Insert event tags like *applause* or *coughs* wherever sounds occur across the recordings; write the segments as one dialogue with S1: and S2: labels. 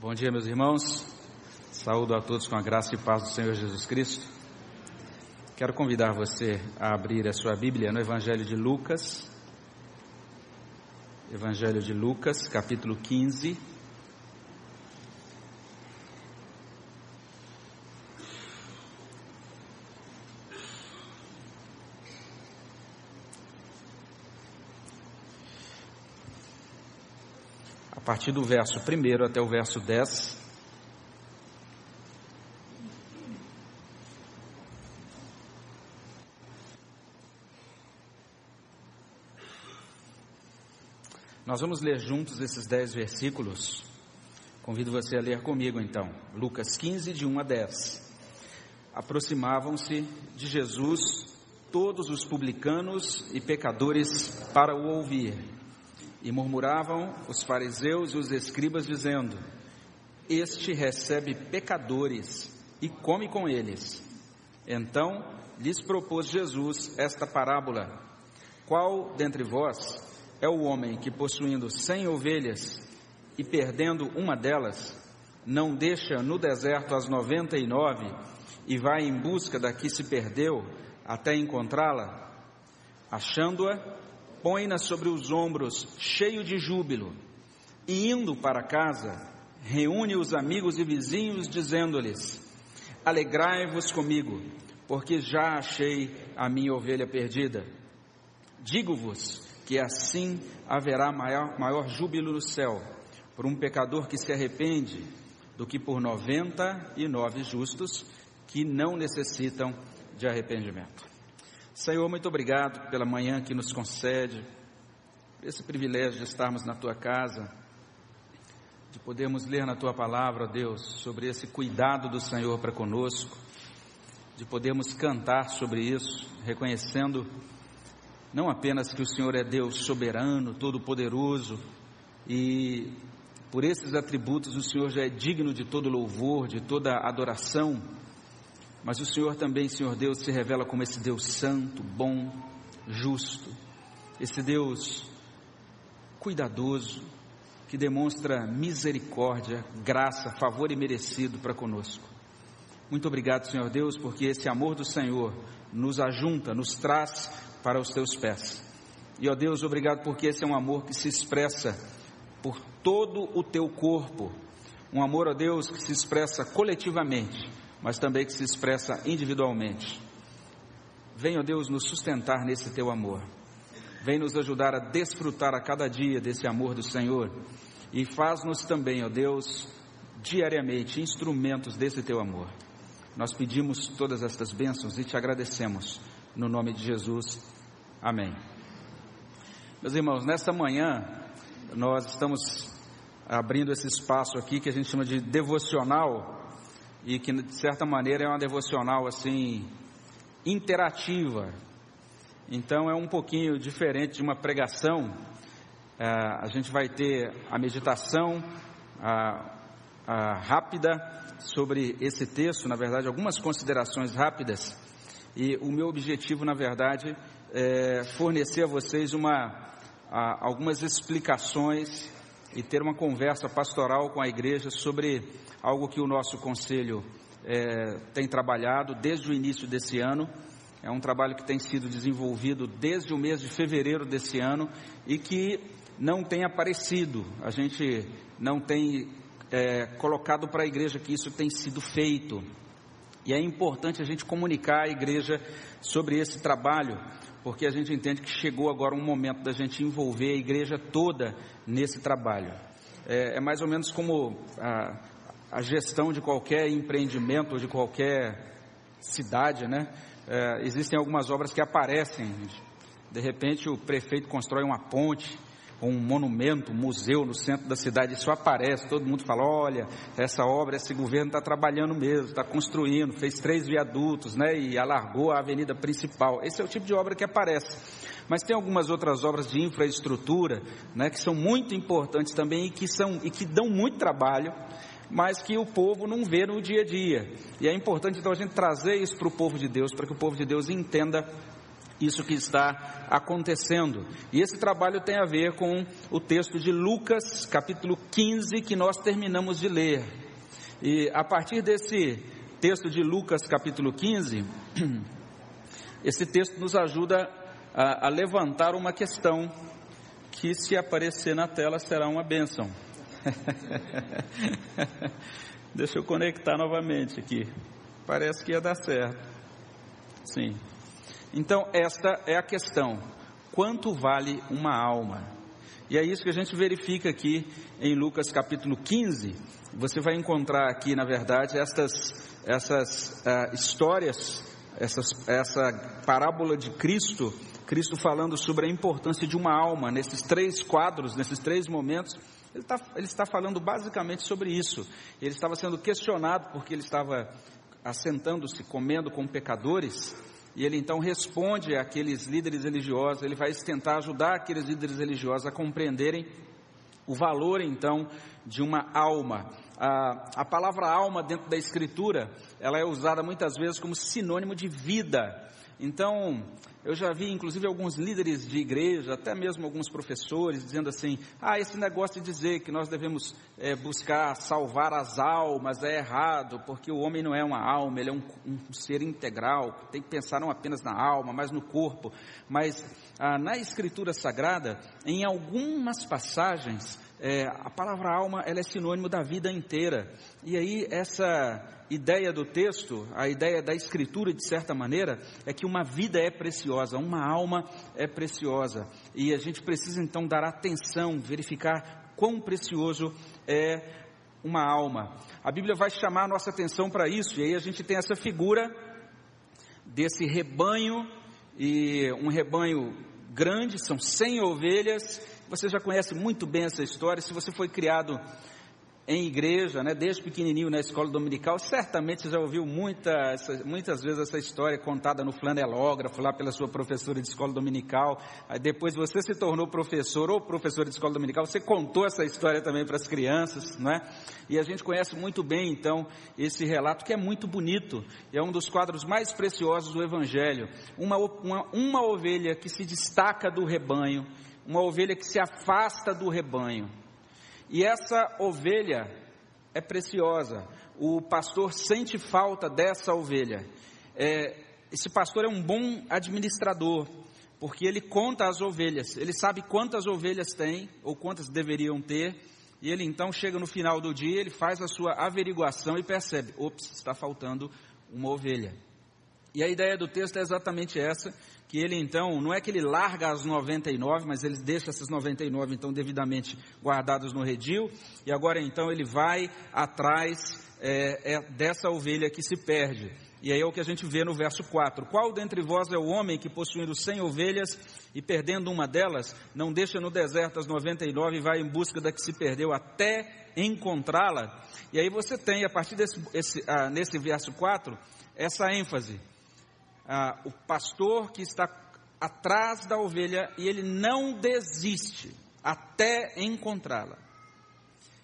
S1: Bom dia, meus irmãos. Saúdo a todos com a graça e paz do Senhor Jesus Cristo. Quero convidar você a abrir a sua Bíblia no Evangelho de Lucas. Evangelho de Lucas, capítulo 15. Partir do verso 1 até o verso 10. Nós vamos ler juntos esses dez versículos. Convido você a ler comigo então. Lucas 15, de 1 a 10. Aproximavam-se de Jesus todos os publicanos e pecadores para o ouvir. E murmuravam os fariseus e os escribas, dizendo: Este recebe pecadores e come com eles. Então lhes propôs Jesus esta parábola: Qual dentre vós é o homem que, possuindo cem ovelhas e perdendo uma delas, não deixa no deserto as noventa e nove e vai em busca da que se perdeu até encontrá-la? Achando-a, põe-na sobre os ombros, cheio de júbilo, e indo para casa, reúne os amigos e vizinhos, dizendo-lhes: Alegrai-vos comigo, porque já achei a minha ovelha perdida. Digo-vos que assim haverá maior, maior júbilo no céu por um pecador que se arrepende do que por noventa e nove justos que não necessitam de arrependimento. Senhor, muito obrigado pela manhã que nos concede, por esse privilégio de estarmos na tua casa, de podermos ler na tua palavra, Deus, sobre esse cuidado do Senhor para conosco, de podermos cantar sobre isso, reconhecendo não apenas que o Senhor é Deus soberano, todo-poderoso, e por esses atributos o Senhor já é digno de todo louvor, de toda adoração, mas o Senhor também, Senhor Deus, se revela como esse Deus santo, bom, justo, esse Deus cuidadoso, que demonstra misericórdia, graça, favor e merecido para conosco. Muito obrigado, Senhor Deus, porque esse amor do Senhor nos ajunta, nos traz para os teus pés. E ó Deus, obrigado porque esse é um amor que se expressa por todo o teu corpo. Um amor, ó Deus, que se expressa coletivamente, mas também que se expressa individualmente. Venha, Deus, nos sustentar nesse teu amor. Vem nos ajudar a desfrutar a cada dia desse amor do Senhor. E faz-nos também, ó Deus, diariamente instrumentos desse teu amor. Nós pedimos todas estas bênçãos e te agradecemos no nome de Jesus. Amém. Meus irmãos, nesta manhã nós estamos abrindo esse espaço aqui que a gente chama de devocional e que de certa maneira é uma devocional assim interativa. Então é um pouquinho diferente de uma pregação. É, a gente vai ter a meditação a, a rápida sobre esse texto, na verdade algumas considerações rápidas e o meu objetivo, na verdade, é fornecer a vocês uma, a, algumas explicações e ter uma conversa pastoral com a igreja sobre algo que o nosso conselho é, tem trabalhado desde o início desse ano. É um trabalho que tem sido desenvolvido desde o mês de fevereiro desse ano e que não tem aparecido. A gente não tem é, colocado para a igreja que isso tem sido feito. E é importante a gente comunicar à igreja sobre esse trabalho, porque a gente entende que chegou agora um momento da gente envolver a igreja toda nesse trabalho. É, é mais ou menos como a, a, gestão de qualquer empreendimento ou de qualquer cidade, né? É, existem algumas obras que aparecem. De repente o prefeito constrói uma ponte, um monumento, um museu no centro da cidade, isso aparece, todo mundo fala, olha, essa obra, esse governo está trabalhando mesmo, está construindo, fez três viadutos, né, e alargou a avenida principal. Esse é o tipo de obra que aparece. Mas tem algumas outras obras de infraestrutura, né, que são muito importantes também e que são e que dão muito trabalho, mas que o povo não vê no dia a dia. E é importante então a gente trazer isso para o povo de Deus, para que o povo de Deus entenda isso que está acontecendo. E esse trabalho tem a ver com o texto de Lucas, capítulo 15, que nós terminamos de ler. E a partir desse texto de Lucas, capítulo 15, *clears throat* esse texto nos ajuda a, a levantar uma questão que, se aparecer na tela, será uma bênção. *laughs* Deixa eu conectar novamente aqui. Parece que ia dar certo. Sim. Então, esta é a questão: quanto vale uma alma? E é isso que a gente verifica aqui em Lucas capítulo 15. Você vai encontrar aqui, na verdade, estas, essas uh, histórias, essas, essa parábola de Cristo, Cristo falando sobre a importância de uma alma, nesses três quadros, nesses três momentos. Ele, tá, ele está falando basicamente sobre isso. Ele estava sendo questionado porque ele estava assentando-se, comendo com pecadores, e ele então responde àqueles líderes religiosos, ele vai tentar ajudar aqueles líderes religiosos a compreenderem o valor então de uma alma. A, a palavra alma dentro da escritura, ela é usada muitas vezes como sinônimo de vida. Então, eu já vi, inclusive, alguns líderes de igreja, até mesmo alguns professores, dizendo assim: ah, esse negócio de dizer que nós devemos é, buscar salvar as almas é errado, porque o homem não é uma alma, ele é um, um ser integral, tem que pensar não apenas na alma, mas no corpo. Mas ah, na Escritura Sagrada, em algumas passagens, é, a palavra alma ela é sinônimo da vida inteira. E aí, essa ideia do texto, a ideia da escritura, de certa maneira, é que uma vida é preciosa, uma alma é preciosa. E a gente precisa então dar atenção, verificar quão precioso é uma alma. A Bíblia vai chamar a nossa atenção para isso, e aí a gente tem essa figura desse rebanho, e um rebanho grande, são 100 ovelhas. Você já conhece muito bem essa história. Se você foi criado em igreja, né, desde pequenininho na escola dominical, certamente você já ouviu muita, muitas vezes essa história contada no flanelógrafo, lá pela sua professora de escola dominical. Aí depois você se tornou professor ou professor de escola dominical, você contou essa história também para as crianças, né? E a gente conhece muito bem, então, esse relato que é muito bonito, é um dos quadros mais preciosos do Evangelho. Uma, uma, uma ovelha que se destaca do rebanho, uma ovelha que se afasta do rebanho e essa ovelha é preciosa. O pastor sente falta dessa ovelha. É, esse pastor é um bom administrador, porque ele conta as ovelhas. Ele sabe quantas ovelhas tem ou quantas deveriam ter. E ele então chega no final do dia, ele faz a sua averiguação e percebe: ops, está faltando uma ovelha. E a ideia do texto é exatamente essa, que ele então, não é que ele larga as 99, mas ele deixa essas 99 então devidamente guardadas no redil, e agora então ele vai atrás é, é, dessa ovelha que se perde. E aí é o que a gente vê no verso 4. Qual dentre vós é o homem que, possuindo cem ovelhas e perdendo uma delas, não deixa no deserto as 99 e vai em busca da que se perdeu até encontrá-la? E aí você tem, a partir desse esse, ah, nesse verso 4, essa ênfase ah, o pastor que está atrás da ovelha e ele não desiste até encontrá-la.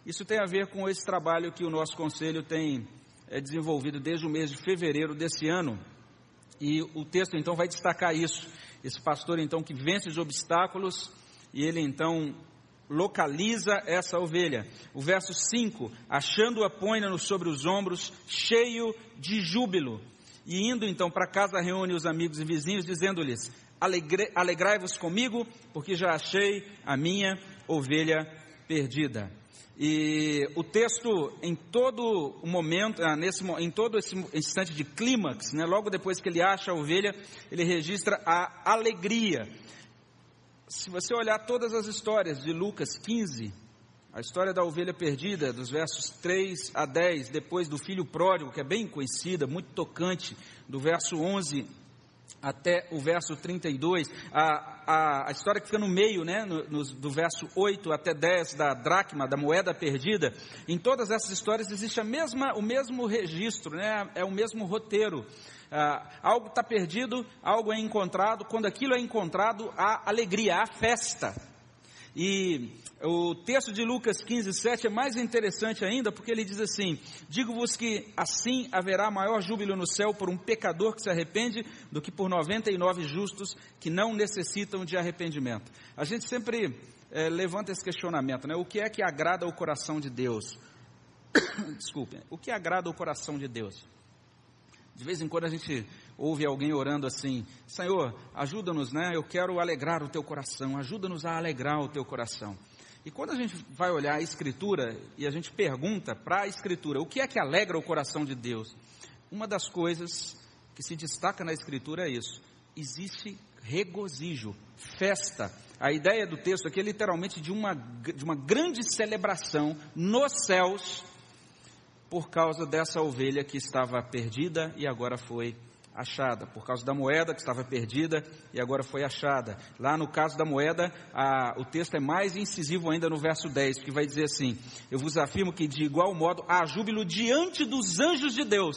S1: Isso tem a ver com esse trabalho que o nosso conselho tem é, desenvolvido desde o mês de fevereiro desse ano. E o texto então vai destacar isso. Esse pastor então que vence os obstáculos e ele então localiza essa ovelha. O verso 5: achando-a, põe-na sobre os ombros, cheio de júbilo. E indo então para casa, reúne os amigos e vizinhos, dizendo-lhes: Alegrai-vos comigo, porque já achei a minha ovelha perdida. E o texto, em todo o momento, ah, nesse, em todo esse instante de clímax, né, logo depois que ele acha a ovelha, ele registra a alegria. Se você olhar todas as histórias de Lucas 15, a história da ovelha perdida, dos versos 3 a 10, depois do filho pródigo, que é bem conhecida, muito tocante, do verso 11 até o verso 32, a, a, a história que fica no meio, né, no, no, do verso 8 até 10, da dracma, da moeda perdida, em todas essas histórias existe a mesma, o mesmo registro, né, é o mesmo roteiro. Ah, algo está perdido, algo é encontrado, quando aquilo é encontrado, há alegria, há festa. E o texto de Lucas 15, 7 é mais interessante ainda, porque ele diz assim: Digo-vos que assim haverá maior júbilo no céu por um pecador que se arrepende do que por 99 justos que não necessitam de arrependimento. A gente sempre é, levanta esse questionamento, né? O que é que agrada o coração de Deus? *coughs* Desculpe, o que agrada o coração de Deus? De vez em quando a gente ouve alguém orando assim: Senhor, ajuda-nos, né? Eu quero alegrar o teu coração, ajuda-nos a alegrar o teu coração. E quando a gente vai olhar a Escritura e a gente pergunta para a Escritura o que é que alegra o coração de Deus, uma das coisas que se destaca na Escritura é isso: existe regozijo, festa. A ideia do texto aqui é literalmente de uma, de uma grande celebração nos céus por causa dessa ovelha que estava perdida e agora foi achada, por causa da moeda que estava perdida e agora foi achada. Lá no caso da moeda, a, o texto é mais incisivo ainda no verso 10, que vai dizer assim: Eu vos afirmo que de igual modo há júbilo diante dos anjos de Deus.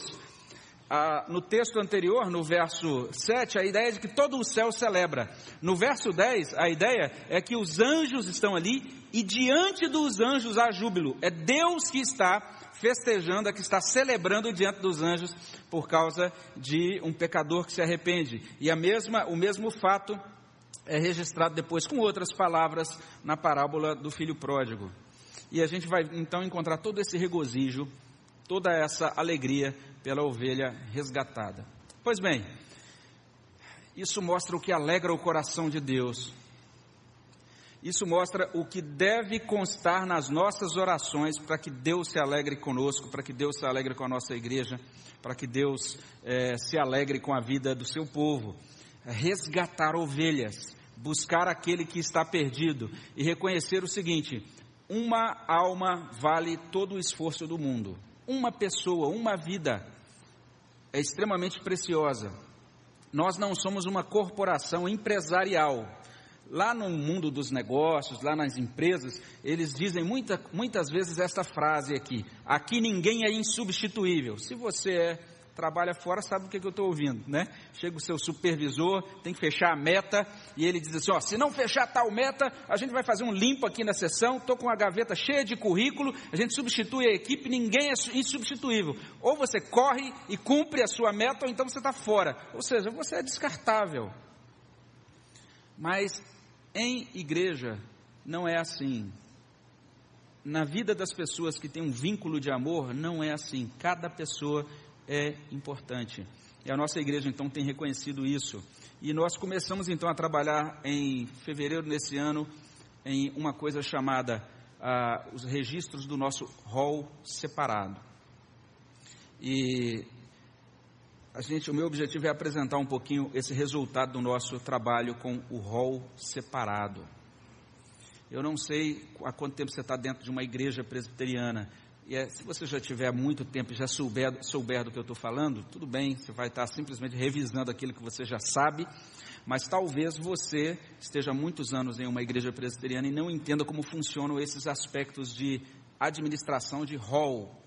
S1: Ah, no texto anterior, no verso 7, a ideia é de que todo o céu celebra. No verso 10, a ideia é que os anjos estão ali e diante dos anjos há júbilo. É Deus que está festejando, é que está celebrando diante dos anjos por causa de um pecador que se arrepende. E a mesma, o mesmo fato é registrado depois com outras palavras na parábola do filho pródigo. E a gente vai então encontrar todo esse regozijo, toda essa alegria pela ovelha resgatada. Pois bem, isso mostra o que alegra o coração de Deus isso mostra o que deve constar nas nossas orações para que Deus se alegre conosco, para que Deus se alegre com a nossa igreja, para que Deus é, se alegre com a vida do seu povo. Resgatar ovelhas, buscar aquele que está perdido e reconhecer o seguinte: uma alma vale todo o esforço do mundo. Uma pessoa, uma vida é extremamente preciosa. Nós não somos uma corporação empresarial Lá no mundo dos negócios, lá nas empresas, eles dizem muita, muitas vezes essa frase aqui: aqui ninguém é insubstituível. Se você é, trabalha fora, sabe o que, que eu estou ouvindo, né? Chega o seu supervisor, tem que fechar a meta, e ele diz assim: ó, se não fechar tal meta, a gente vai fazer um limpo aqui na sessão. Estou com a gaveta cheia de currículo, a gente substitui a equipe, ninguém é insubstituível. Ou você corre e cumpre a sua meta, ou então você está fora. Ou seja, você é descartável. Mas em igreja, não é assim. Na vida das pessoas que têm um vínculo de amor, não é assim. Cada pessoa é importante. E a nossa igreja, então, tem reconhecido isso. E nós começamos, então, a trabalhar em fevereiro desse ano em uma coisa chamada ah, os registros do nosso hall separado. E a gente, o meu objetivo é apresentar um pouquinho esse resultado do nosso trabalho com o rol separado. Eu não sei há quanto tempo você está dentro de uma igreja presbiteriana. E é, se você já tiver muito tempo e já souber, souber do que eu estou falando, tudo bem, você vai estar simplesmente revisando aquilo que você já sabe, mas talvez você esteja muitos anos em uma igreja presbiteriana e não entenda como funcionam esses aspectos de administração de hall,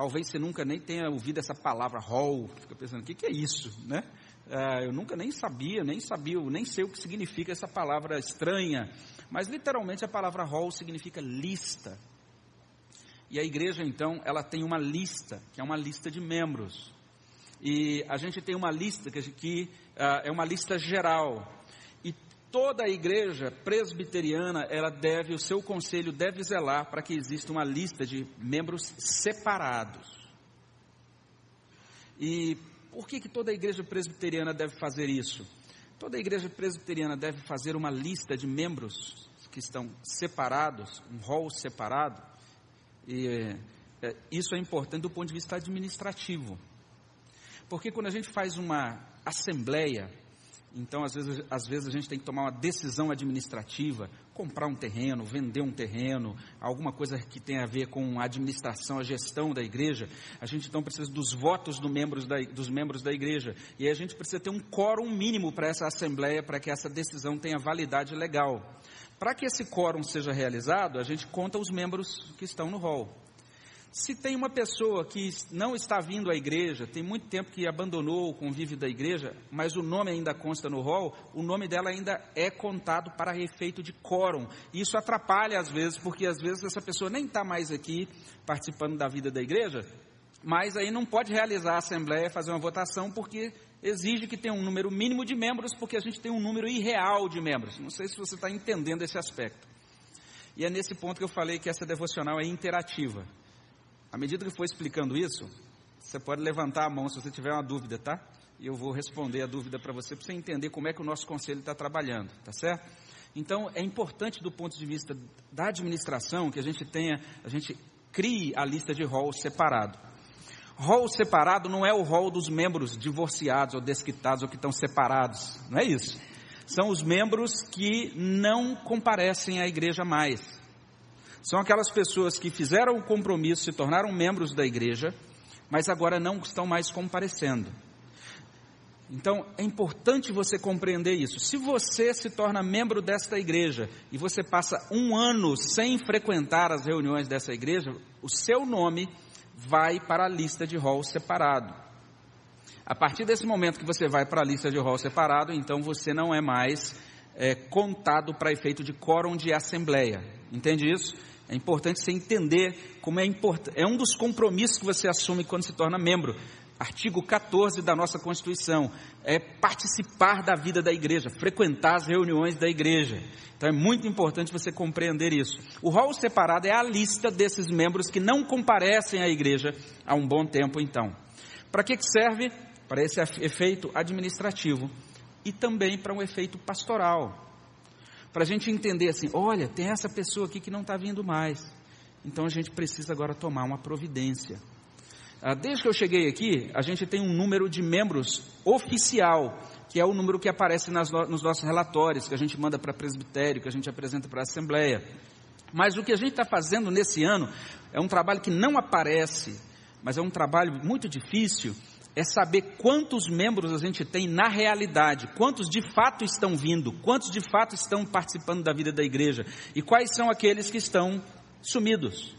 S1: Talvez você nunca nem tenha ouvido essa palavra hall, fica pensando, o que, que é isso, né? É, eu nunca nem sabia, nem sabia, nem sei o que significa essa palavra estranha, mas literalmente a palavra hall significa lista. E a igreja, então, ela tem uma lista, que é uma lista de membros. E a gente tem uma lista que, que uh, é uma lista geral toda a igreja presbiteriana, ela deve, o seu conselho deve zelar para que exista uma lista de membros separados. E por que, que toda a igreja presbiteriana deve fazer isso? Toda a igreja presbiteriana deve fazer uma lista de membros que estão separados, um rol separado. E é, isso é importante do ponto de vista administrativo. Porque quando a gente faz uma assembleia, então, às vezes, às vezes a gente tem que tomar uma decisão administrativa, comprar um terreno, vender um terreno, alguma coisa que tenha a ver com a administração, a gestão da igreja. A gente então precisa dos votos do membros da, dos membros da igreja. E a gente precisa ter um quórum mínimo para essa assembleia, para que essa decisão tenha validade legal. Para que esse quórum seja realizado, a gente conta os membros que estão no hall. Se tem uma pessoa que não está vindo à igreja, tem muito tempo que abandonou o convívio da igreja, mas o nome ainda consta no rol, o nome dela ainda é contado para efeito de quórum. Isso atrapalha às vezes, porque às vezes essa pessoa nem está mais aqui participando da vida da igreja, mas aí não pode realizar a assembleia, fazer uma votação, porque exige que tenha um número mínimo de membros, porque a gente tem um número irreal de membros. Não sei se você está entendendo esse aspecto. E é nesse ponto que eu falei que essa devocional é interativa. À medida que for explicando isso, você pode levantar a mão se você tiver uma dúvida, tá? E eu vou responder a dúvida para você, para você entender como é que o nosso conselho está trabalhando, tá certo? Então, é importante do ponto de vista da administração que a gente tenha, a gente crie a lista de rol separado. Rol separado não é o rol dos membros divorciados ou desquitados ou que estão separados, não é isso. São os membros que não comparecem à igreja mais são aquelas pessoas que fizeram o compromisso, se tornaram membros da igreja, mas agora não estão mais comparecendo. Então, é importante você compreender isso. Se você se torna membro desta igreja e você passa um ano sem frequentar as reuniões dessa igreja, o seu nome vai para a lista de rol separado. A partir desse momento que você vai para a lista de rol separado, então você não é mais é, contado para efeito de quórum de assembleia. Entende isso? É importante você entender como é importante. É um dos compromissos que você assume quando se torna membro. Artigo 14 da nossa Constituição é participar da vida da igreja, frequentar as reuniões da igreja. Então é muito importante você compreender isso. O rol separado é a lista desses membros que não comparecem à igreja há um bom tempo, então. Para que serve? Para esse efeito administrativo e também para um efeito pastoral para a gente entender assim: olha, tem essa pessoa aqui que não está vindo mais. Então a gente precisa agora tomar uma providência. Ah, desde que eu cheguei aqui, a gente tem um número de membros oficial, que é o número que aparece nas, nos nossos relatórios, que a gente manda para presbitério, que a gente apresenta para a Assembleia. Mas o que a gente está fazendo nesse ano é um trabalho que não aparece, mas é um trabalho muito difícil, é saber quantos membros a gente tem na realidade, quantos de fato estão vindo, quantos de fato estão participando da vida da igreja e quais são aqueles que estão sumidos.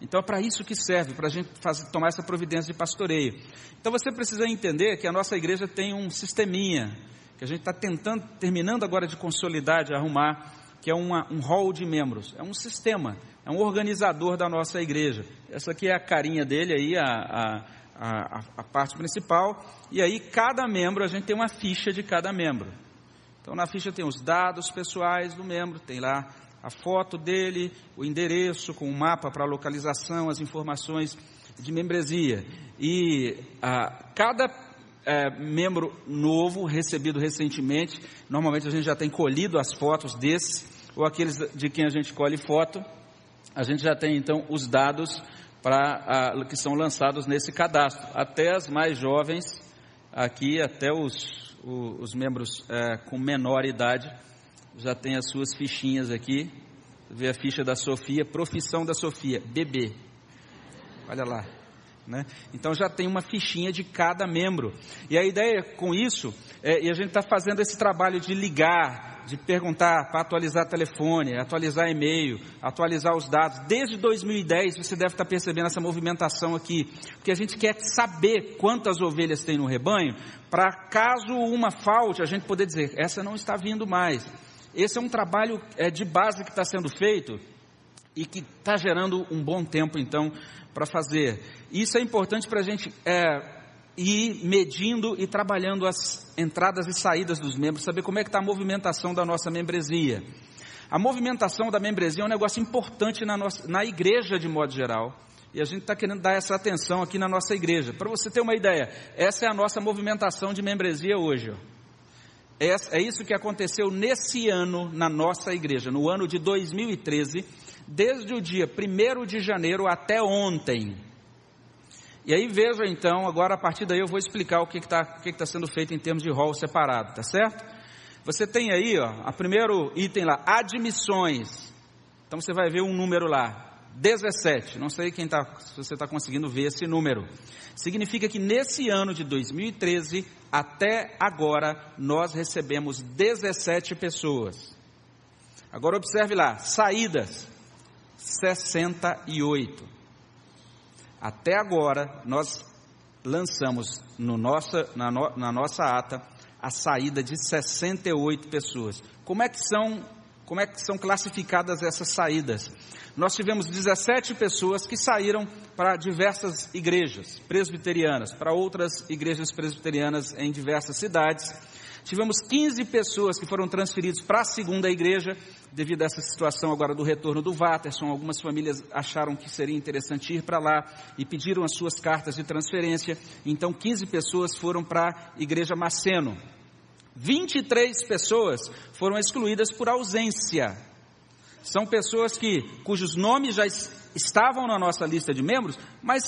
S1: Então é para isso que serve, para a gente fazer, tomar essa providência de pastoreio. Então você precisa entender que a nossa igreja tem um sisteminha, que a gente está tentando, terminando agora de consolidar, de arrumar, que é uma, um hall de membros. É um sistema, é um organizador da nossa igreja. Essa aqui é a carinha dele aí, a, a a, a, parte principal, e aí cada membro, a gente tem uma ficha de cada membro. Então na ficha tem os dados pessoais do membro, tem lá a foto dele, o endereço com o um mapa para localização, as informações de membresia. E a, cada é, membro novo recebido recentemente, normalmente a gente já tem colhido as fotos desses, ou aqueles de quem a gente colhe foto, a gente já tem então os dados que são lançados nesse cadastro. Até as mais jovens, aqui até os, os, os membros é, com menor idade, já tem as suas fichinhas aqui. Vê a ficha da Sofia, profissão da Sofia, bebê. Olha lá. Né? Então já tem uma fichinha de cada membro. E a ideia com isso, é, e a gente está fazendo esse trabalho de ligar, de perguntar para atualizar telefone, atualizar e-mail, atualizar os dados. Desde 2010 você deve estar percebendo essa movimentação aqui, porque a gente quer saber quantas ovelhas tem no rebanho, para caso uma falte, a gente poder dizer, essa não está vindo mais. Esse é um trabalho é, de base que está sendo feito e que está gerando um bom tempo, então, para fazer. Isso é importante para a gente é, e medindo e trabalhando as entradas e saídas dos membros, saber como é que está a movimentação da nossa membresia. A movimentação da membresia é um negócio importante na, nossa, na igreja de modo geral. E a gente está querendo dar essa atenção aqui na nossa igreja. Para você ter uma ideia, essa é a nossa movimentação de membresia hoje. É, é isso que aconteceu nesse ano na nossa igreja, no ano de 2013, desde o dia 1 de janeiro até ontem. E aí veja então, agora a partir daí eu vou explicar o que está tá sendo feito em termos de rol separado, tá certo? Você tem aí, ó, a primeiro item lá, admissões. Então você vai ver um número lá, 17. Não sei quem tá, se você está conseguindo ver esse número. Significa que nesse ano de 2013 até agora nós recebemos 17 pessoas. Agora observe lá, saídas 68. Até agora, nós lançamos no nossa, na, no, na nossa ata a saída de 68 pessoas. Como é que são, como é que são classificadas essas saídas? Nós tivemos 17 pessoas que saíram para diversas igrejas presbiterianas, para outras igrejas presbiterianas em diversas cidades. Tivemos 15 pessoas que foram transferidas para a segunda igreja, devido a essa situação agora do retorno do Watterson. Algumas famílias acharam que seria interessante ir para lá e pediram as suas cartas de transferência. Então, 15 pessoas foram para a igreja Maceno. 23 pessoas foram excluídas por ausência. São pessoas que, cujos nomes já estavam na nossa lista de membros, mas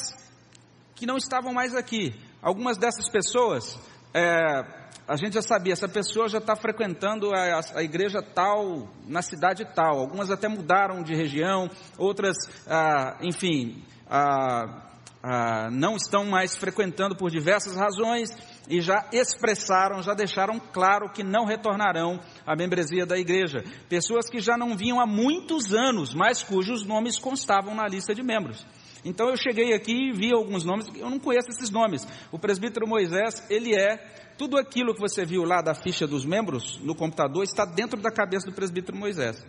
S1: que não estavam mais aqui. Algumas dessas pessoas é, a gente já sabia, essa pessoa já está frequentando a, a, igreja tal, na cidade tal. Algumas até mudaram de região, outras, ah, enfim, ah, ah, não estão mais frequentando por diversas razões e já expressaram, já deixaram claro que não retornarão à membresia da igreja. Pessoas que já não vinham há muitos anos, mas cujos nomes constavam na lista de membros. Então eu cheguei aqui e vi alguns nomes, eu não conheço esses nomes. O presbítero Moisés, ele é tudo aquilo que você viu lá da ficha dos membros no computador está dentro da cabeça do presbítero Moisés.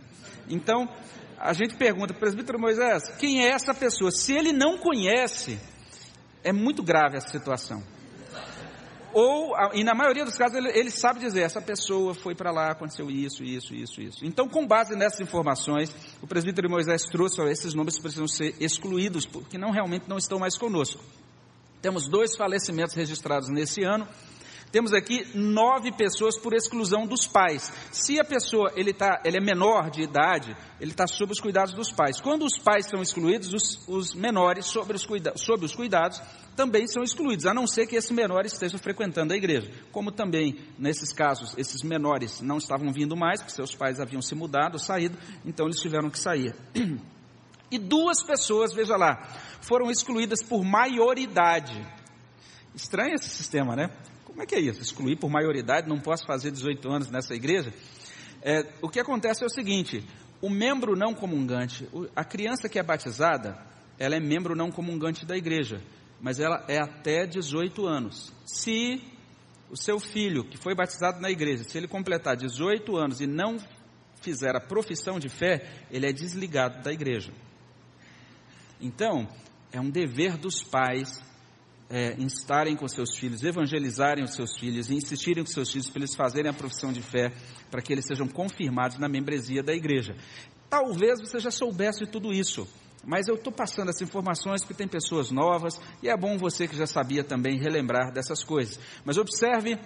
S1: Então, a gente pergunta, presbítero Moisés, quem é essa pessoa? Se ele não conhece, é muito grave essa situação. Ou, e na maioria dos casos, ele, ele sabe dizer, essa pessoa foi para lá, aconteceu isso, isso, isso, isso. Então, com base nessas informações, o presbítero Moisés trouxe, ó, esses nomes precisam ser excluídos, porque não realmente não estão mais conosco. Temos dois falecimentos registrados nesse ano, temos aqui nove pessoas por exclusão dos pais. Se a pessoa ele, tá, ele é menor de idade, ele está sob os cuidados dos pais. Quando os pais são excluídos, os, os menores sob os, cuida, sob os cuidados também são excluídos, a não ser que esse menor esteja frequentando a igreja. Como também, nesses casos, esses menores não estavam vindo mais, porque seus pais haviam se mudado, saído, então eles tiveram que sair. *clears throat* E duas pessoas, veja lá, foram excluídas por maioridade. Estranho esse sistema, né? Como é que é isso? Excluir por maioridade, não posso fazer 18 anos nessa igreja? É, o que acontece é o seguinte: o membro não comungante, a criança que é batizada, ela é membro não comungante da igreja, mas ela é até 18 anos. Se o seu filho, que foi batizado na igreja, se ele completar 18 anos e não fizer a profissão de fé, ele é desligado da igreja. Então, é um dever dos pais é, estarem com seus filhos, evangelizarem os seus filhos e insistirem com seus filhos para eles fazerem a profissão de fé, para que eles sejam confirmados na membresia da igreja. Talvez você já soubesse tudo isso, mas eu estou passando essas informações porque tem pessoas novas e é bom você que já sabia também relembrar dessas coisas. Mas observe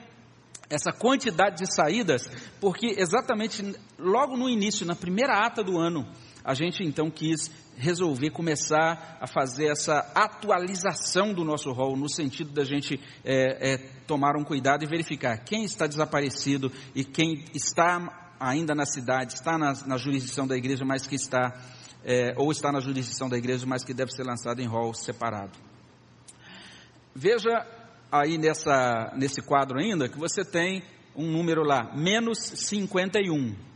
S1: essa quantidade de saídas, porque exatamente logo no início, na primeira ata do ano, a gente então quis resolver começar a fazer essa atualização do nosso rol, no sentido da gente é, é, tomar um cuidado e verificar quem está desaparecido e quem está ainda na cidade, está na, na jurisdição da igreja, mas que está, é, ou está na jurisdição da igreja, mas que deve ser lançado em rol separado. Veja aí nessa, nesse quadro ainda que você tem um número lá, menos 51.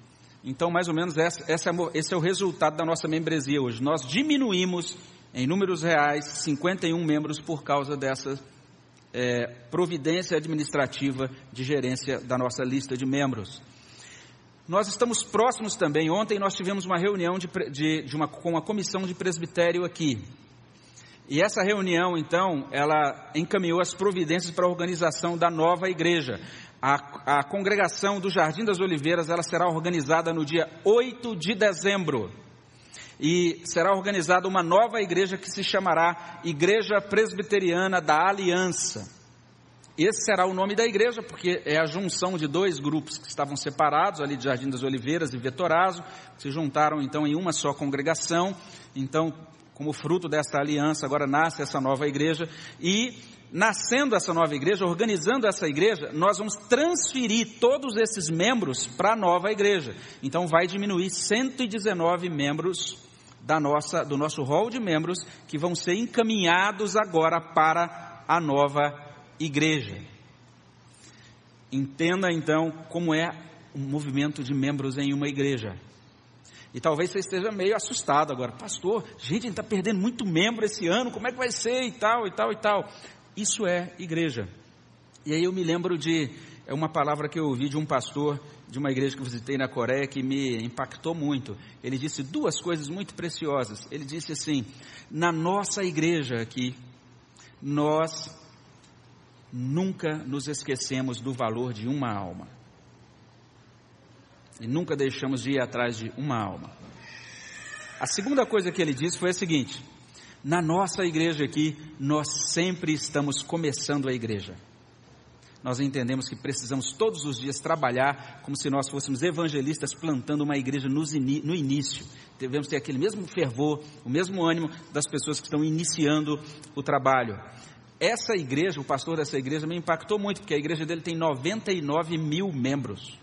S1: Então, mais ou menos, essa, essa é, esse é o resultado da nossa membresia hoje. Nós diminuímos, em números reais, 51 membros por causa dessa é, providência administrativa de gerência da nossa lista de membros. Nós estamos próximos também. Ontem nós tivemos uma reunião de, de, de uma, com a comissão de presbitério aqui. E essa reunião, então, ela encaminhou as providências para a organização da nova igreja. A, a congregação do Jardim das Oliveiras ela será organizada no dia 8 de dezembro. E será organizada uma nova igreja que se chamará Igreja Presbiteriana da Aliança. Esse será o nome da igreja, porque é a junção de dois grupos que estavam separados, ali de Jardim das Oliveiras e Vetorazo, se juntaram então em uma só congregação. Então, como fruto desta aliança, agora nasce essa nova igreja. E nascendo essa nova igreja, organizando essa igreja, nós vamos transferir todos esses membros para a nova igreja. Então vai diminuir 119 membros da nossa, do nosso rol de membros que vão ser encaminhados agora para a nova igreja. Entenda então como é o movimento de membros em uma igreja. E talvez você esteja meio assustado agora, pastor, gente, a gente está perdendo muito membro esse ano, como é que vai ser e tal, e tal, e tal. Isso é igreja. E aí eu me lembro de é uma palavra que eu ouvi de um pastor de uma igreja que visitei na Coreia que me impactou muito. Ele disse duas coisas muito preciosas. Ele disse assim: na nossa igreja aqui, nós nunca nos esquecemos do valor de uma alma. E nunca deixamos de ir atrás de uma alma. A segunda coisa que ele disse foi a seguinte: na nossa igreja aqui, nós sempre estamos começando a igreja nós entendemos que precisamos todos os dias trabalhar como se nós fôssemos evangelistas plantando uma igreja no início. Devemos ter aquele mesmo fervor, o mesmo ânimo das pessoas que estão iniciando o trabalho. Essa igreja, o pastor dessa igreja me impactou muito, porque a igreja dele tem 99 mil membros.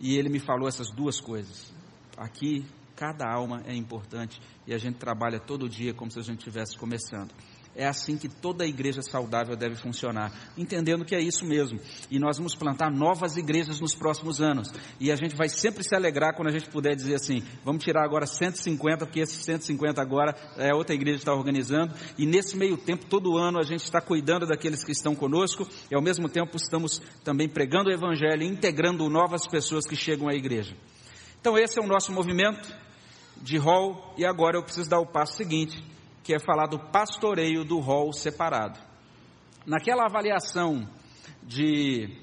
S1: E ele me falou essas duas coisas. Aqui, cada alma é importante e a gente trabalha todo dia como se a gente estivesse começando. É assim que toda igreja saudável deve funcionar, entendendo que é isso mesmo. E nós vamos plantar novas igrejas nos próximos anos. E a gente vai sempre se alegrar quando a gente puder dizer assim: vamos tirar agora 150, porque esses 150 agora é outra igreja que está organizando. E nesse meio tempo, todo ano, a gente está cuidando daqueles que estão conosco e ao mesmo tempo estamos também pregando o Evangelho integrando novas pessoas que chegam à igreja. Então, esse é o nosso movimento de rol. E agora eu preciso dar o passo seguinte que é falar do pastoreio do rol separado. Naquela avaliação de,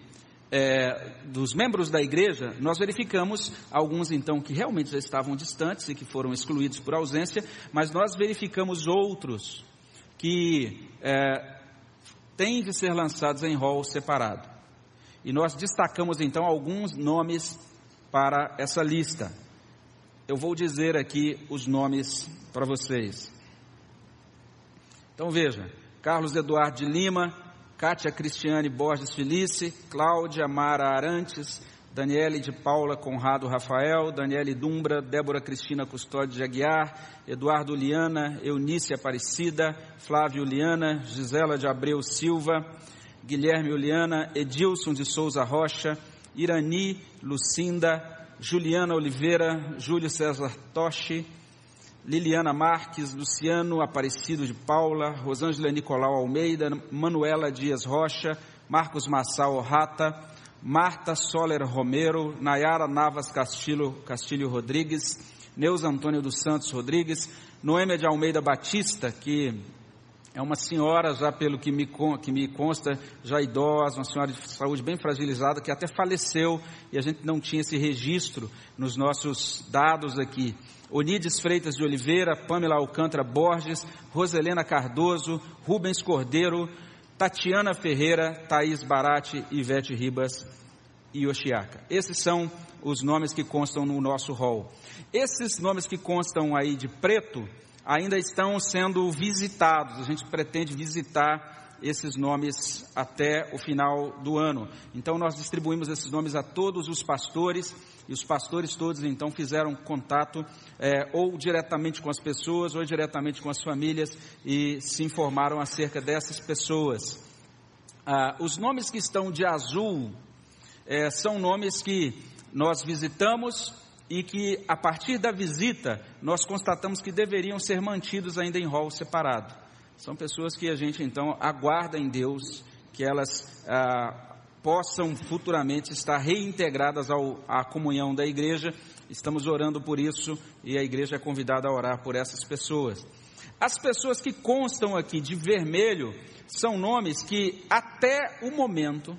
S1: é, dos membros da igreja, nós verificamos alguns então que realmente já estavam distantes e que foram excluídos por ausência, mas nós verificamos outros que é, têm de ser lançados em rol separado. E nós destacamos então alguns nomes para essa lista. Eu vou dizer aqui os nomes para vocês. Então veja, Carlos Eduardo de Lima, Kátia Cristiane Borges Felice, Cláudia Mara Arantes, Daniele de Paula Conrado Rafael, Daniele Dumbra, Débora Cristina Custódio de Aguiar, Eduardo Liana, Eunice Aparecida, Flávio Liana, Gisela de Abreu Silva, Guilherme Uliana, Edilson de Souza Rocha, Irani Lucinda, Juliana Oliveira, Júlio César Toshi, Liliana Marques, Luciano Aparecido de Paula, Rosângela Nicolau Almeida, Manuela Dias Rocha, Marcos Massal Rata, Marta Soler Romero, Nayara Navas Castilho, Castilho Rodrigues, Neus Antônio dos Santos Rodrigues, Noêmia de Almeida Batista, que é uma senhora, já pelo que me, que me consta, já idosa, uma senhora de saúde bem fragilizada, que até faleceu e a gente não tinha esse registro nos nossos dados aqui. Onides Freitas de Oliveira, Pamela Alcântara Borges, Roselena Cardoso, Rubens Cordeiro, Tatiana Ferreira, Thaís Barate, Ivete Ribas e Oshiaka. Esses são os nomes que constam no nosso rol. Esses nomes que constam aí de preto ainda estão sendo visitados. A gente pretende visitar esses nomes até o final do ano. Então nós distribuímos esses nomes a todos os pastores e os pastores todos então fizeram contato é, ou diretamente com as pessoas ou diretamente com as famílias e se informaram acerca dessas pessoas. Ah, os nomes que estão de azul é, são nomes que nós visitamos e que a partir da visita nós constatamos que deveriam ser mantidos ainda em rol separado. São pessoas que a gente então aguarda em Deus que elas ah, possam futuramente estar reintegradas ao, à comunhão da igreja. Estamos orando por isso e a igreja é convidada a orar por essas pessoas. As pessoas que constam aqui de vermelho são nomes que, até o momento,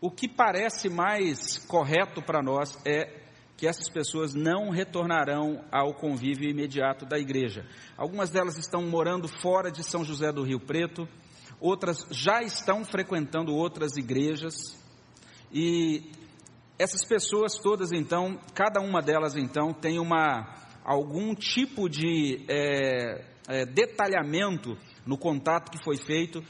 S1: o que parece mais correto para nós é que essas pessoas não retornarão ao convívio imediato da igreja. Algumas delas estão morando fora de São José do Rio Preto, outras já estão frequentando outras igrejas, e essas pessoas todas, então, cada uma delas, então, tem uma, algum tipo de é, é, detalhamento no contato que foi feito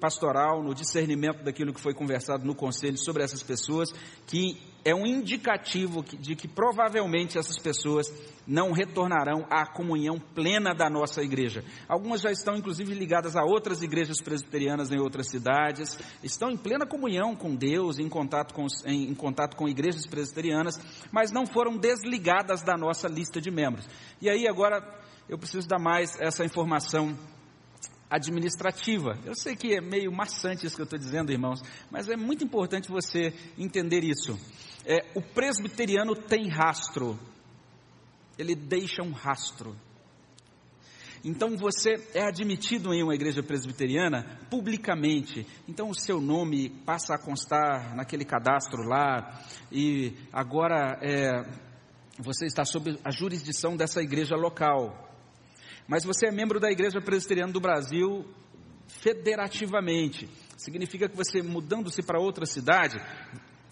S1: pastoral, no discernimento daquilo que foi conversado no conselho sobre essas pessoas, que é um indicativo de que provavelmente essas pessoas não retornarão à comunhão plena da nossa igreja. Algumas já estão inclusive ligadas a outras igrejas presbiterianas em outras cidades, estão em plena comunhão com Deus, em contato com, em, em contato com igrejas presbiterianas, mas não foram desligadas da nossa lista de membros. E aí agora eu preciso dar mais essa informação administrativa. Eu sei que é meio maçante isso que eu estou dizendo, irmãos, mas é muito importante você entender isso. É, o presbiteriano tem rastro, ele deixa um rastro. Então você é admitido em uma igreja presbiteriana publicamente. Então o seu nome passa a constar naquele cadastro lá e agora é, você está sob a jurisdição dessa igreja local. Mas você é membro da Igreja Presbiteriana do Brasil federativamente. Significa que você, mudando-se para outra cidade,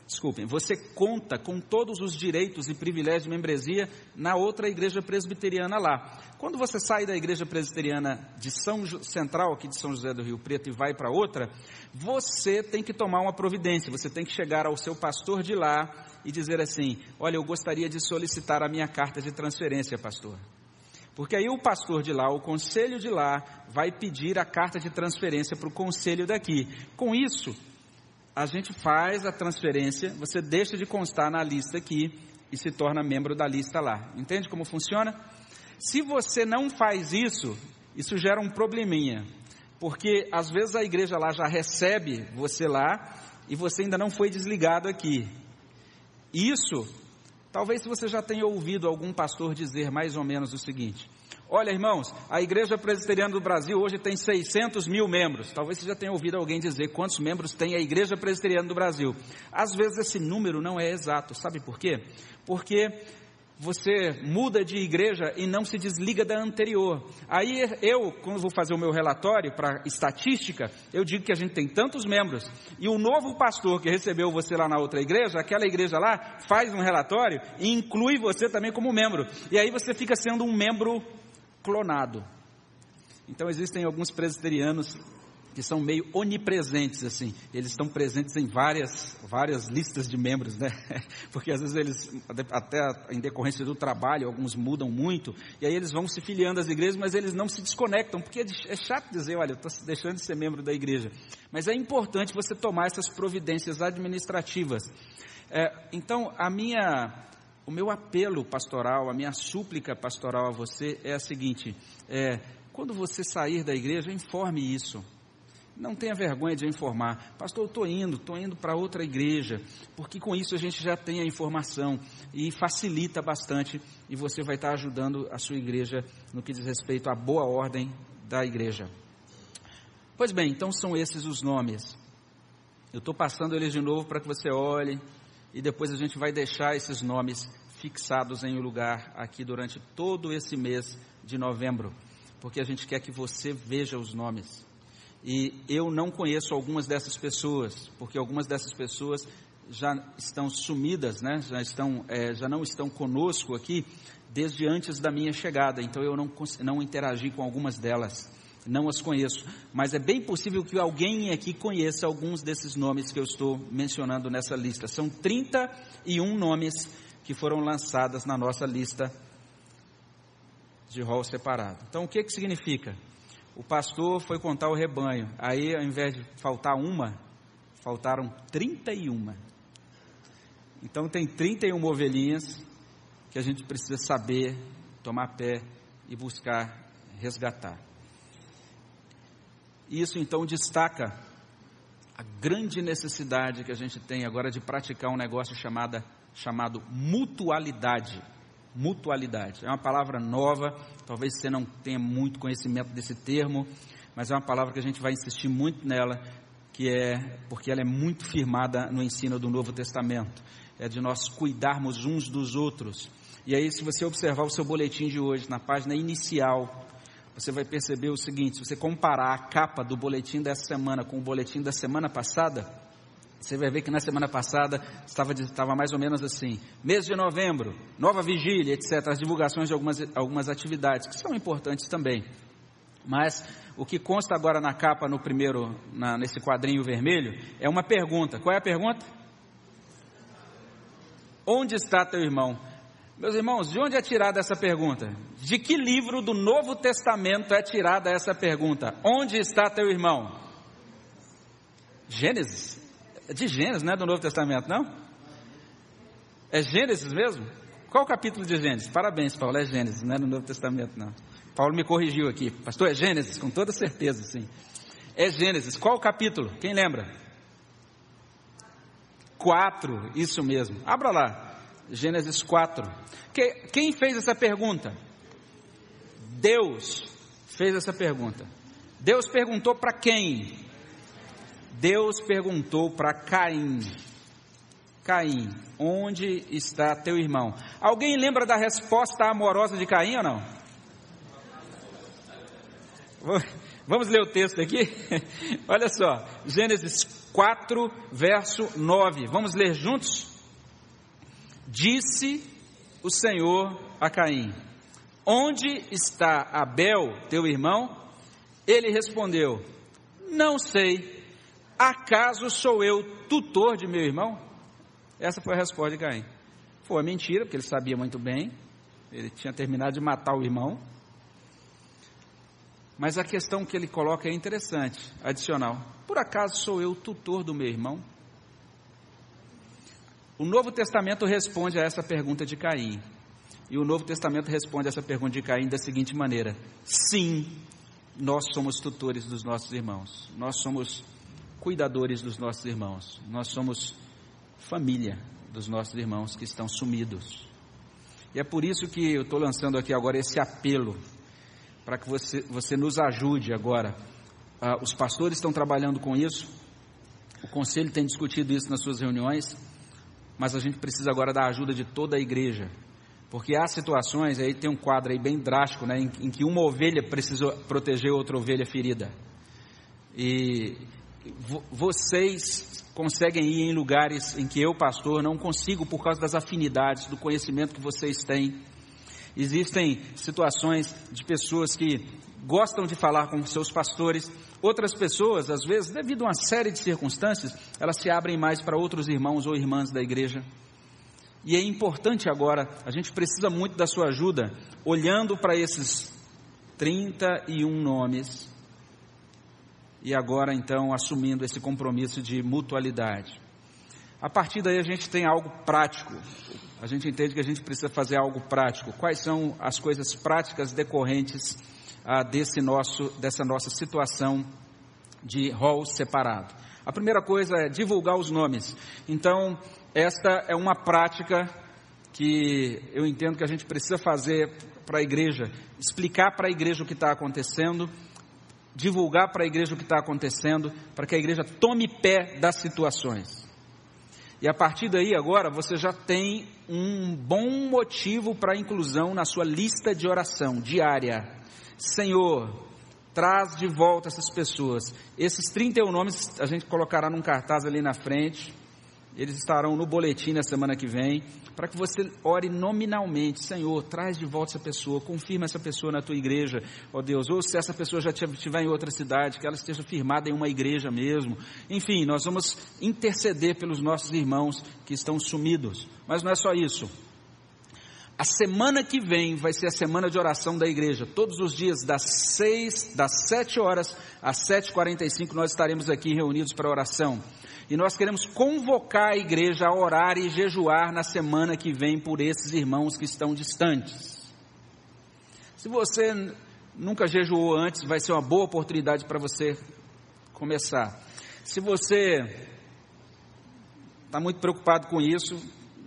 S1: desculpem, você conta com todos os direitos e privilégios de membresia na outra igreja presbiteriana lá. Quando você sai da igreja presbiteriana de São Central, aqui de São José do Rio Preto, e vai para outra, você tem que tomar uma providência, você tem que chegar ao seu pastor de lá e dizer assim: Olha, eu gostaria de solicitar a minha carta de transferência, pastor. Porque aí o pastor de lá, o conselho de lá, vai pedir a carta de transferência para o conselho daqui. Com isso, a gente faz a transferência, você deixa de constar na lista aqui e se torna membro da lista lá. Entende como funciona? Se você não faz isso, isso gera um probleminha. Porque às vezes a igreja lá já recebe você lá e você ainda não foi desligado aqui. Isso Talvez se você já tenha ouvido algum pastor dizer mais ou menos o seguinte: Olha, irmãos, a Igreja Presbiteriana do Brasil hoje tem 600 mil membros. Talvez você já tenha ouvido alguém dizer quantos membros tem a Igreja Presbiteriana do Brasil. Às vezes esse número não é exato, sabe por quê? Porque você muda de igreja e não se desliga da anterior. Aí eu, quando vou fazer o meu relatório para estatística, eu digo que a gente tem tantos membros e o novo pastor que recebeu você lá na outra igreja, aquela igreja lá, faz um relatório e inclui você também como membro. E aí você fica sendo um membro clonado. Então existem alguns presbiterianos que são meio onipresentes, assim. Eles estão presentes em várias, várias listas de membros, né? *laughs* Porque às vezes eles, até em decorrência do trabalho, alguns mudam muito, e aí eles vão se filiando às igrejas, mas eles não se desconectam, porque é, é chato dizer, olha, eu estou deixando de ser membro da igreja. Mas é importante você tomar essas providências administrativas. É, então, a minha, o meu apelo pastoral, a minha súplica pastoral a você é a seguinte: é, quando você sair da igreja, informe isso. Não tenha vergonha de informar. Pastor, eu estou indo, estou indo para outra igreja, porque com isso a gente já tem a informação e facilita bastante e você vai estar ajudando a sua igreja no que diz respeito à boa ordem da igreja. Pois bem, então são esses os nomes. Eu estou passando eles de novo para que você olhe e depois a gente vai deixar esses nomes fixados em um lugar aqui durante todo esse mês de novembro, porque a gente quer que você veja os nomes. E eu não conheço algumas dessas pessoas, porque algumas dessas pessoas já estão sumidas, né? já, estão, é, já não estão conosco aqui desde antes da minha chegada, então eu não, não interagi com algumas delas, não as conheço, mas é bem possível que alguém aqui conheça alguns desses nomes que eu estou mencionando nessa lista. São 31 nomes que foram lançados na nossa lista de rol separado. Então o que, que significa? o pastor foi contar o rebanho. Aí, ao invés de faltar uma, faltaram 31. Então, tem 31 ovelhinhas que a gente precisa saber, tomar pé e buscar resgatar. Isso então destaca a grande necessidade que a gente tem agora de praticar um negócio chamada, chamado mutualidade mutualidade. É uma palavra nova, talvez você não tenha muito conhecimento desse termo, mas é uma palavra que a gente vai insistir muito nela, que é porque ela é muito firmada no ensino do Novo Testamento. É de nós cuidarmos uns dos outros. E aí, se você observar o seu boletim de hoje, na página inicial, você vai perceber o seguinte: se você comparar a capa do boletim dessa semana com o boletim da semana passada, você vai ver que na semana passada estava, estava mais ou menos assim: mês de novembro, nova vigília, etc. As divulgações de algumas, algumas atividades, que são importantes também. Mas o que consta agora na capa, no primeiro, na, nesse quadrinho vermelho, é uma pergunta. Qual é a pergunta? Onde está teu irmão? Meus irmãos, de onde é tirada essa pergunta? De que livro do Novo Testamento é tirada essa pergunta? Onde está teu irmão? Gênesis? De Gênesis, não é do Novo Testamento, não? É Gênesis mesmo? Qual o capítulo de Gênesis? Parabéns, Paulo, é Gênesis, não é no Novo Testamento, não. Paulo me corrigiu aqui. Pastor, é Gênesis, com toda certeza, sim. É Gênesis. Qual o capítulo? Quem lembra? Quatro, isso mesmo. Abra lá. Gênesis 4. Quem fez essa pergunta? Deus fez essa pergunta. Deus perguntou para quem? Deus perguntou para Caim: Caim, onde está teu irmão? Alguém lembra da resposta amorosa de Caim ou não? Vamos ler o texto aqui? *laughs* Olha só, Gênesis 4, verso 9. Vamos ler juntos? Disse o Senhor a Caim: Onde está Abel, teu irmão? Ele respondeu: Não sei. Acaso sou eu tutor de meu irmão? Essa foi a resposta de Caim. Foi mentira, porque ele sabia muito bem. Ele tinha terminado de matar o irmão. Mas a questão que ele coloca é interessante, adicional. Por acaso sou eu tutor do meu irmão? O Novo Testamento responde a essa pergunta de Caim. E o Novo Testamento responde a essa pergunta de Caim da seguinte maneira: Sim, nós somos tutores dos nossos irmãos. Nós somos cuidadores dos nossos irmãos. Nós somos família dos nossos irmãos que estão sumidos. E é por isso que eu estou lançando aqui agora esse apelo para que você, você nos ajude agora. Ah, os pastores estão trabalhando com isso, o conselho tem discutido isso nas suas reuniões, mas a gente precisa agora da ajuda de toda a igreja, porque há situações, aí tem um quadro aí bem drástico, né, em, em que uma ovelha precisa proteger outra ovelha ferida. E vocês conseguem ir em lugares em que eu, pastor, não consigo por causa das afinidades, do conhecimento que vocês têm. Existem situações de pessoas que gostam de falar com seus pastores, outras pessoas, às vezes, devido a uma série de circunstâncias, elas se abrem mais para outros irmãos ou irmãs da igreja. E é importante agora, a gente precisa muito da sua ajuda, olhando para esses 31 nomes e agora então assumindo esse compromisso de mutualidade. A partir daí a gente tem algo prático. A gente entende que a gente precisa fazer algo prático. Quais são as coisas práticas decorrentes ah, desse nosso, dessa nossa situação de rol separado? A primeira coisa é divulgar os nomes. Então, esta é uma prática que eu entendo que a gente precisa fazer para a igreja, explicar para a igreja o que está acontecendo, divulgar para a igreja o que está acontecendo, para que a igreja tome pé das situações. E a partir daí, agora, você já tem um bom motivo para inclusão na sua lista de oração diária. Senhor, traz de volta essas pessoas. Esses 31 nomes a gente colocará num cartaz ali na frente. Eles estarão no boletim na semana que vem, para que você ore nominalmente, Senhor, traz de volta essa pessoa, confirma essa pessoa na tua igreja, ó Deus, ou se essa pessoa já estiver em outra cidade, que ela esteja firmada em uma igreja mesmo. Enfim, nós vamos interceder pelos nossos irmãos que estão sumidos. Mas não é só isso. A semana que vem vai ser a semana de oração da igreja. Todos os dias, das seis, das sete horas às sete e quarenta e cinco, nós estaremos aqui reunidos para oração. E nós queremos convocar a igreja a orar e jejuar na semana que vem por esses irmãos que estão distantes. Se você nunca jejuou antes, vai ser uma boa oportunidade para você começar. Se você está muito preocupado com isso,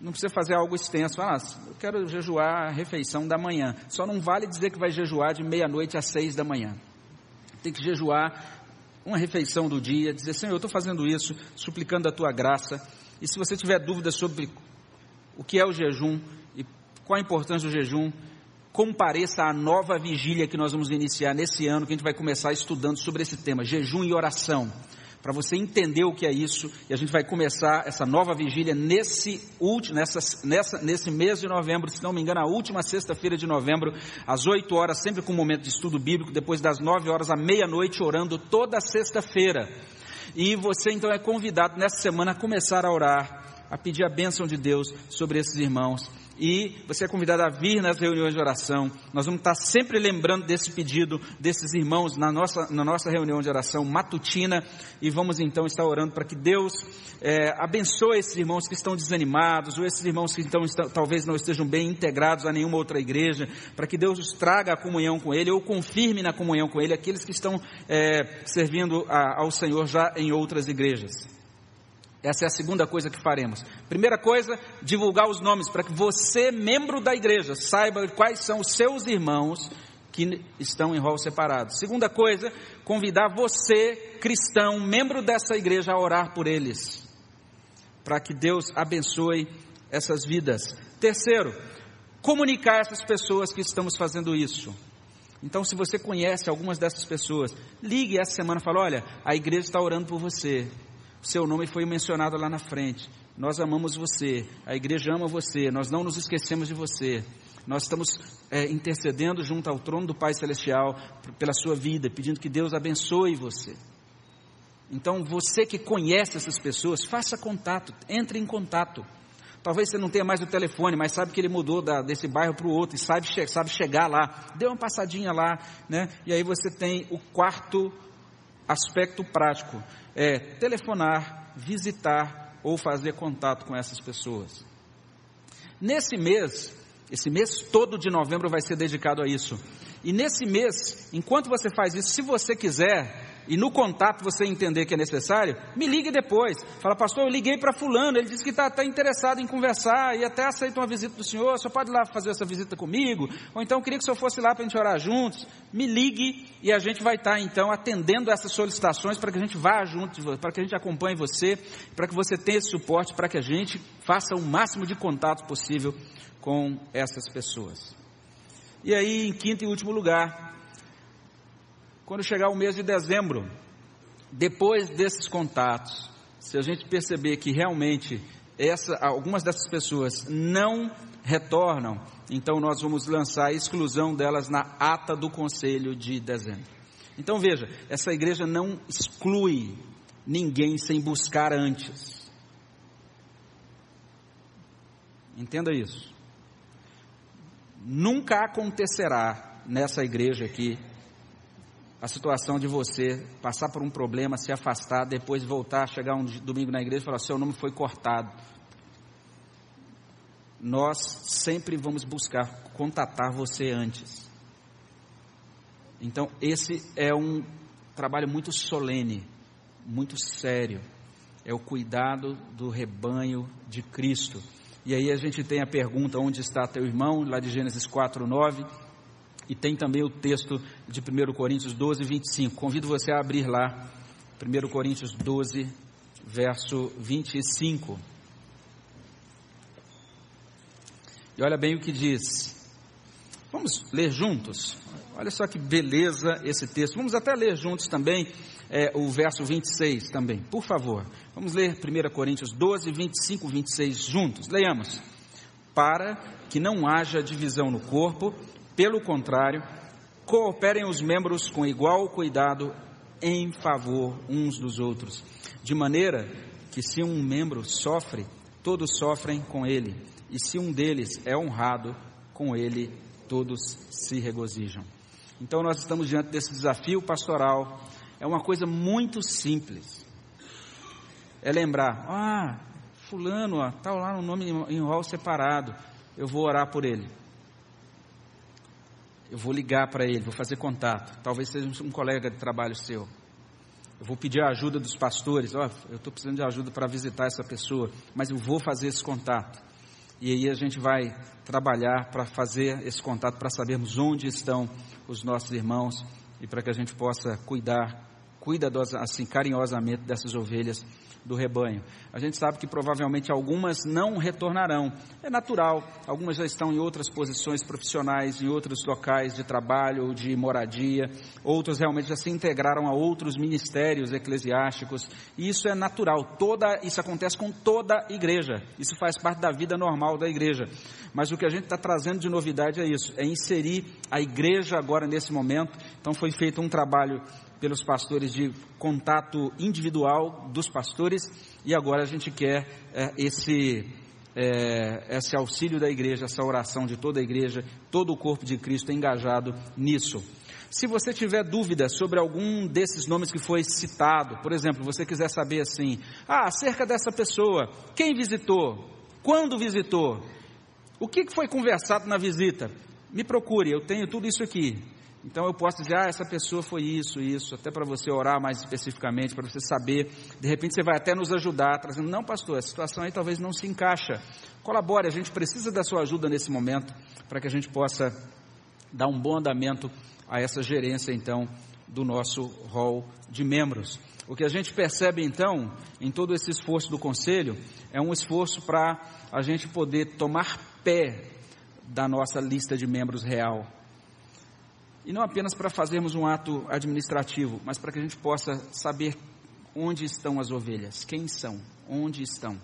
S1: não precisa fazer algo extenso. Ah, eu quero jejuar a refeição da manhã. Só não vale dizer que vai jejuar de meia-noite às seis da manhã. Tem que jejuar uma refeição do dia, dizer, Senhor, eu estou fazendo isso, suplicando a tua graça. E se você tiver dúvidas sobre o que é o jejum e qual a importância do jejum, compareça à nova vigília que nós vamos iniciar nesse ano, que a gente vai começar estudando sobre esse tema, jejum e oração para você entender o que é isso, e a gente vai começar essa nova vigília nesse, último, nessa, nessa, nesse mês de novembro, se não me engano, a última sexta-feira de novembro, às 8 horas, sempre com um momento de estudo bíblico, depois das 9 horas à meia-noite, orando toda sexta-feira. E você então é convidado nessa semana a começar a orar a pedir a bênção de Deus sobre esses irmãos e você é convidado a vir nas reuniões de oração. Nós vamos estar sempre lembrando desse pedido desses irmãos na nossa, na nossa reunião de oração matutina e vamos então estar orando para que Deus é, abençoe esses irmãos que estão desanimados ou esses irmãos que então estão, talvez não estejam bem integrados a nenhuma outra igreja, para que Deus os traga a comunhão com Ele ou confirme na comunhão com Ele aqueles que estão é, servindo a, ao Senhor já em outras igrejas. Essa é a segunda coisa que faremos. Primeira coisa, divulgar os nomes para que você, membro da igreja, saiba quais são os seus irmãos que estão em rol separado. Segunda coisa, convidar você, cristão, membro dessa igreja, a orar por eles, para que Deus abençoe essas vidas. Terceiro, comunicar essas pessoas que estamos fazendo isso. Então, se você conhece algumas dessas pessoas, ligue essa semana e fale: olha, a igreja está orando por você seu nome foi mencionado lá na frente. Nós amamos você, a igreja ama você, nós não nos esquecemos de você. Nós estamos é, intercedendo junto ao trono do Pai Celestial pela sua vida, pedindo que Deus abençoe você. Então, você que conhece essas pessoas, faça contato, entre em contato. Talvez você não tenha mais o telefone, mas sabe que ele mudou da, desse bairro para o outro e sabe, sabe chegar lá. Dê uma passadinha lá, né? E aí você tem o quarto aspecto prático é telefonar, visitar ou fazer contato com essas pessoas. Nesse mês, esse mês todo de novembro vai ser dedicado a isso. E nesse mês, enquanto você faz isso, se você quiser, e no contato você entender que é necessário, me ligue depois. Fala, pastor, eu liguei para fulano, ele disse que está tá interessado em conversar e até aceita uma visita do senhor, o senhor pode ir lá fazer essa visita comigo? Ou então queria que o senhor fosse lá para a gente orar juntos. Me ligue e a gente vai estar tá, então atendendo essas solicitações para que a gente vá junto, para que a gente acompanhe você, para que você tenha esse suporte, para que a gente faça o máximo de contato possível com essas pessoas. E aí, em quinto e último lugar, quando chegar o mês de dezembro, depois desses contatos, se a gente perceber que realmente essa, algumas dessas pessoas não retornam, então nós vamos lançar a exclusão delas na ata do conselho de dezembro. Então veja, essa igreja não exclui ninguém sem buscar antes. Entenda isso. Nunca acontecerá nessa igreja aqui a situação de você passar por um problema, se afastar, depois voltar, chegar um domingo na igreja e falar: seu nome foi cortado. Nós sempre vamos buscar contatar você antes. Então, esse é um trabalho muito solene, muito sério. É o cuidado do rebanho de Cristo. E aí a gente tem a pergunta: onde está teu irmão? Lá de Gênesis 4, 9 e tem também o texto de 1 Coríntios 12, 25. Convido você a abrir lá, 1 Coríntios 12, verso 25. E olha bem o que diz. Vamos ler juntos? Olha só que beleza esse texto. Vamos até ler juntos também é, o verso 26 também, por favor. Vamos ler 1 Coríntios 12, 25, 26 juntos. Leiamos. Para que não haja divisão no corpo, pelo contrário, cooperem os membros com igual cuidado em favor uns dos outros, de maneira que se um membro sofre, todos sofrem com ele, e se um deles é honrado, com ele todos se regozijam. Então nós estamos diante desse desafio pastoral. É uma coisa muito simples. É lembrar, ah, fulano está lá no nome em rol separado. Eu vou orar por ele eu vou ligar para ele, vou fazer contato. Talvez seja um colega de trabalho seu. Eu vou pedir a ajuda dos pastores. Ó, oh, eu estou precisando de ajuda para visitar essa pessoa, mas eu vou fazer esse contato. E aí a gente vai trabalhar para fazer esse contato, para sabermos onde estão os nossos irmãos e para que a gente possa cuidar, cuidadosa, assim, carinhosamente dessas ovelhas do rebanho. A gente sabe que provavelmente algumas não retornarão. É natural, algumas já estão em outras posições profissionais, em outros locais de trabalho ou de moradia, outros realmente já se integraram a outros ministérios eclesiásticos, e isso é natural. Toda isso acontece com toda a igreja. Isso faz parte da vida normal da igreja. Mas o que a gente está trazendo de novidade é isso, é inserir a igreja agora nesse momento. Então foi feito um trabalho pelos pastores de contato individual dos pastores e agora a gente quer é, esse é, esse auxílio da igreja, essa oração de toda a igreja, todo o corpo de Cristo engajado nisso. Se você tiver dúvida sobre algum desses nomes que foi citado, por exemplo, você quiser saber assim, ah, acerca dessa pessoa, quem visitou, quando visitou, o que foi conversado na visita, me procure, eu tenho tudo isso aqui. Então eu posso dizer, ah, essa pessoa foi isso, isso, até para você orar mais especificamente, para você saber. De repente você vai até nos ajudar, trazendo, não, pastor, a situação aí talvez não se encaixa. Colabore, a gente precisa da sua ajuda nesse momento, para que a gente possa dar um bom andamento a essa gerência, então, do nosso rol de membros. O que a gente percebe, então, em todo esse esforço do conselho, é um esforço para a gente poder tomar pé da nossa lista de membros real e não apenas para fazermos um ato administrativo, mas para que a gente possa saber onde estão as ovelhas, quem são, onde estão.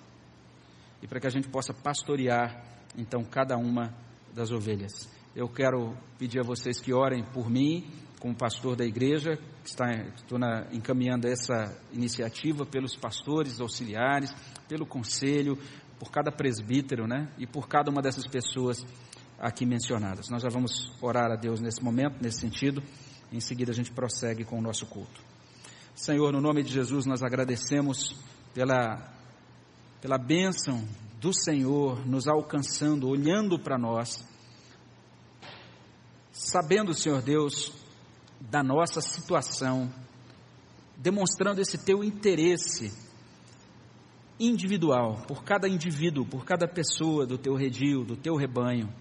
S1: E para que a gente possa pastorear, então, cada uma das ovelhas. Eu quero pedir a vocês que orem por mim, como pastor da igreja, que está, estou na, encaminhando essa iniciativa pelos pastores auxiliares, pelo conselho, por cada presbítero, né? E por cada uma dessas pessoas aqui mencionadas. Nós já vamos orar a Deus nesse momento, nesse sentido. Em seguida a gente prossegue com o nosso culto. Senhor, no nome de Jesus, nós agradecemos pela, pela bênção do Senhor nos alcançando, olhando para nós, sabendo, Senhor Deus, da nossa situação, demonstrando esse teu interesse individual, por cada indivíduo, por cada pessoa do teu redil, do teu rebanho.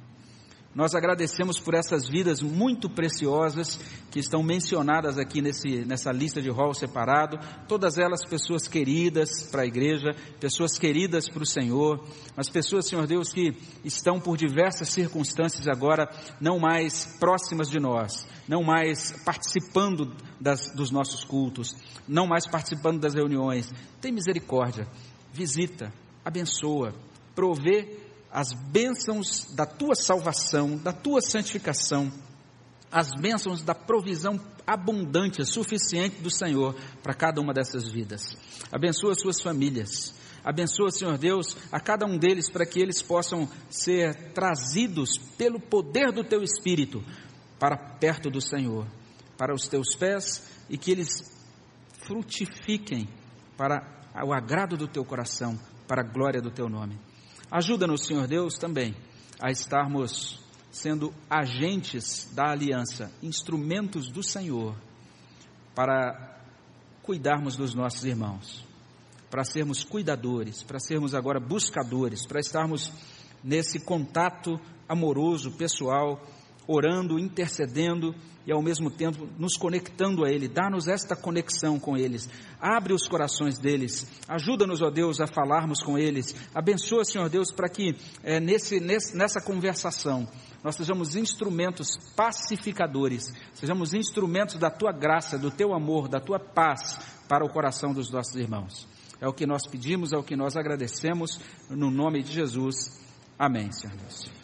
S1: Nós agradecemos por essas vidas muito preciosas que estão mencionadas aqui nesse, nessa lista de rol separado, todas elas pessoas queridas para a igreja, pessoas queridas para o Senhor, mas pessoas, Senhor Deus, que estão por diversas circunstâncias agora não mais próximas de nós, não mais participando das, dos nossos cultos, não mais participando das reuniões. Tem misericórdia, visita, abençoa, provê as bênçãos da tua salvação, da tua santificação, as bênçãos da provisão abundante, suficiente do Senhor para cada uma dessas vidas. Abençoa suas famílias. Abençoa, Senhor Deus, a cada um deles para que eles possam ser trazidos pelo poder do teu Espírito para perto do Senhor, para os teus pés e que eles frutifiquem para o agrado do teu coração, para a glória do teu nome. Ajuda-nos, Senhor Deus, também a estarmos sendo agentes da aliança, instrumentos do Senhor, para cuidarmos dos nossos irmãos, para sermos cuidadores, para sermos agora buscadores, para estarmos nesse contato amoroso, pessoal, orando, intercedendo e ao mesmo tempo nos conectando a Ele. Dá-nos esta conexão com eles. Abre os corações deles. Ajuda-nos, ó Deus, a falarmos com eles. Abençoa, Senhor Deus, para que é, nesse, nesse, nessa conversação nós sejamos instrumentos pacificadores, sejamos instrumentos da Tua graça, do Teu amor, da Tua paz para o coração dos nossos irmãos. É o que nós pedimos, é o que nós agradecemos, no nome de Jesus. Amém, Senhor Deus.